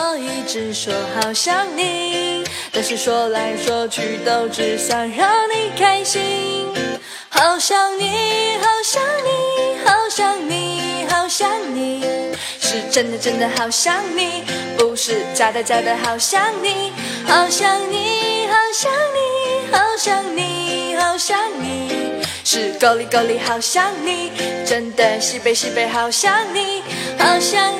所以只说好想你。但是说来说去，都只想让你开心。好想你，好想你，好想你，好想你，是真的真的好想你，不是假的假的好想你。好想你，好想你，好想你，好想你，是够力够力好想你，真的西北西北好想你。好想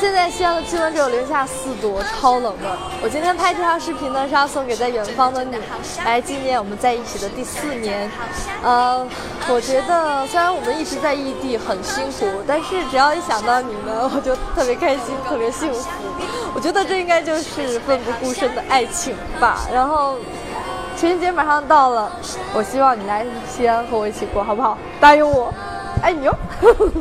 现在西安的气温只有零下四度，超冷的。我今天拍这条视频呢，是要送给在远方的你，来纪念我们在一起的第四年。呃，我觉得虽然我们一直在异地很辛苦，但是只要一想到你呢，我就特别开心，特别幸福。我觉得这应该就是奋不顾身的爱情吧。然后情人节马上到了，我希望你来西安和我一起过，好不好？答应我，爱你哟哦。